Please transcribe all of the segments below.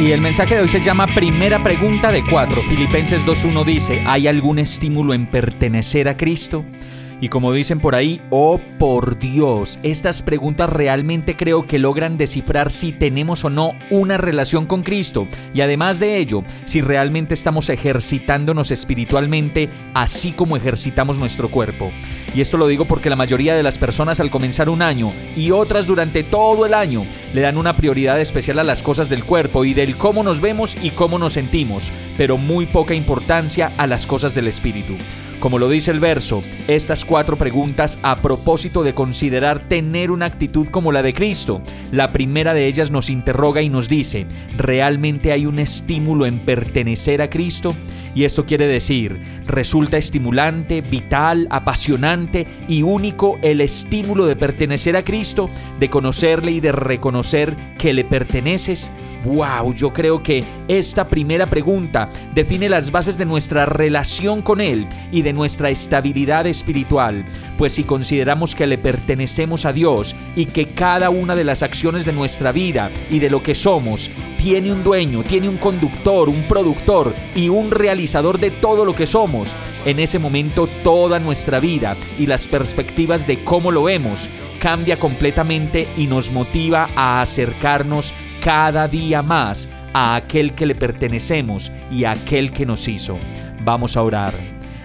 Y el mensaje de hoy se llama Primera pregunta de cuatro. Filipenses 2.1 dice, ¿hay algún estímulo en pertenecer a Cristo? Y como dicen por ahí, oh por Dios, estas preguntas realmente creo que logran descifrar si tenemos o no una relación con Cristo y además de ello, si realmente estamos ejercitándonos espiritualmente así como ejercitamos nuestro cuerpo. Y esto lo digo porque la mayoría de las personas al comenzar un año y otras durante todo el año le dan una prioridad especial a las cosas del cuerpo y del cómo nos vemos y cómo nos sentimos, pero muy poca importancia a las cosas del espíritu. Como lo dice el verso, estas cuatro preguntas a propósito de considerar tener una actitud como la de Cristo. La primera de ellas nos interroga y nos dice, ¿realmente hay un estímulo en pertenecer a Cristo? Y esto quiere decir, resulta estimulante, vital, apasionante y único el estímulo de pertenecer a Cristo, de conocerle y de reconocer que le perteneces. ¡Wow! Yo creo que esta primera pregunta define las bases de nuestra relación con Él y de nuestra estabilidad espiritual, pues si consideramos que le pertenecemos a Dios y que cada una de las acciones de nuestra vida y de lo que somos tiene un dueño, tiene un conductor, un productor y un realizador de todo lo que somos, en ese momento toda nuestra vida y las perspectivas de cómo lo vemos cambia completamente y nos motiva a acercarnos cada día más a aquel que le pertenecemos y a aquel que nos hizo. Vamos a orar.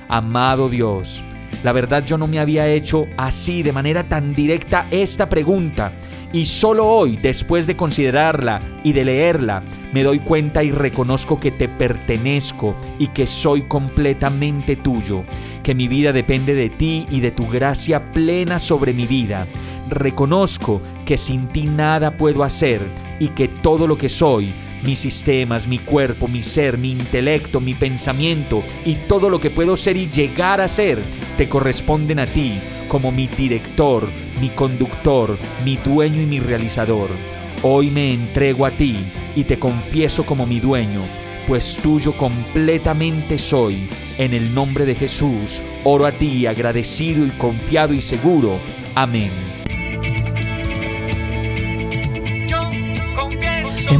Amado Dios, la verdad yo no me había hecho así de manera tan directa esta pregunta. Y solo hoy, después de considerarla y de leerla, me doy cuenta y reconozco que te pertenezco y que soy completamente tuyo, que mi vida depende de ti y de tu gracia plena sobre mi vida. Reconozco que sin ti nada puedo hacer y que todo lo que soy, mis sistemas, mi cuerpo, mi ser, mi intelecto, mi pensamiento y todo lo que puedo ser y llegar a ser, te corresponden a ti como mi director, mi conductor, mi dueño y mi realizador. Hoy me entrego a ti y te confieso como mi dueño, pues tuyo completamente soy. En el nombre de Jesús, oro a ti agradecido y confiado y seguro. Amén.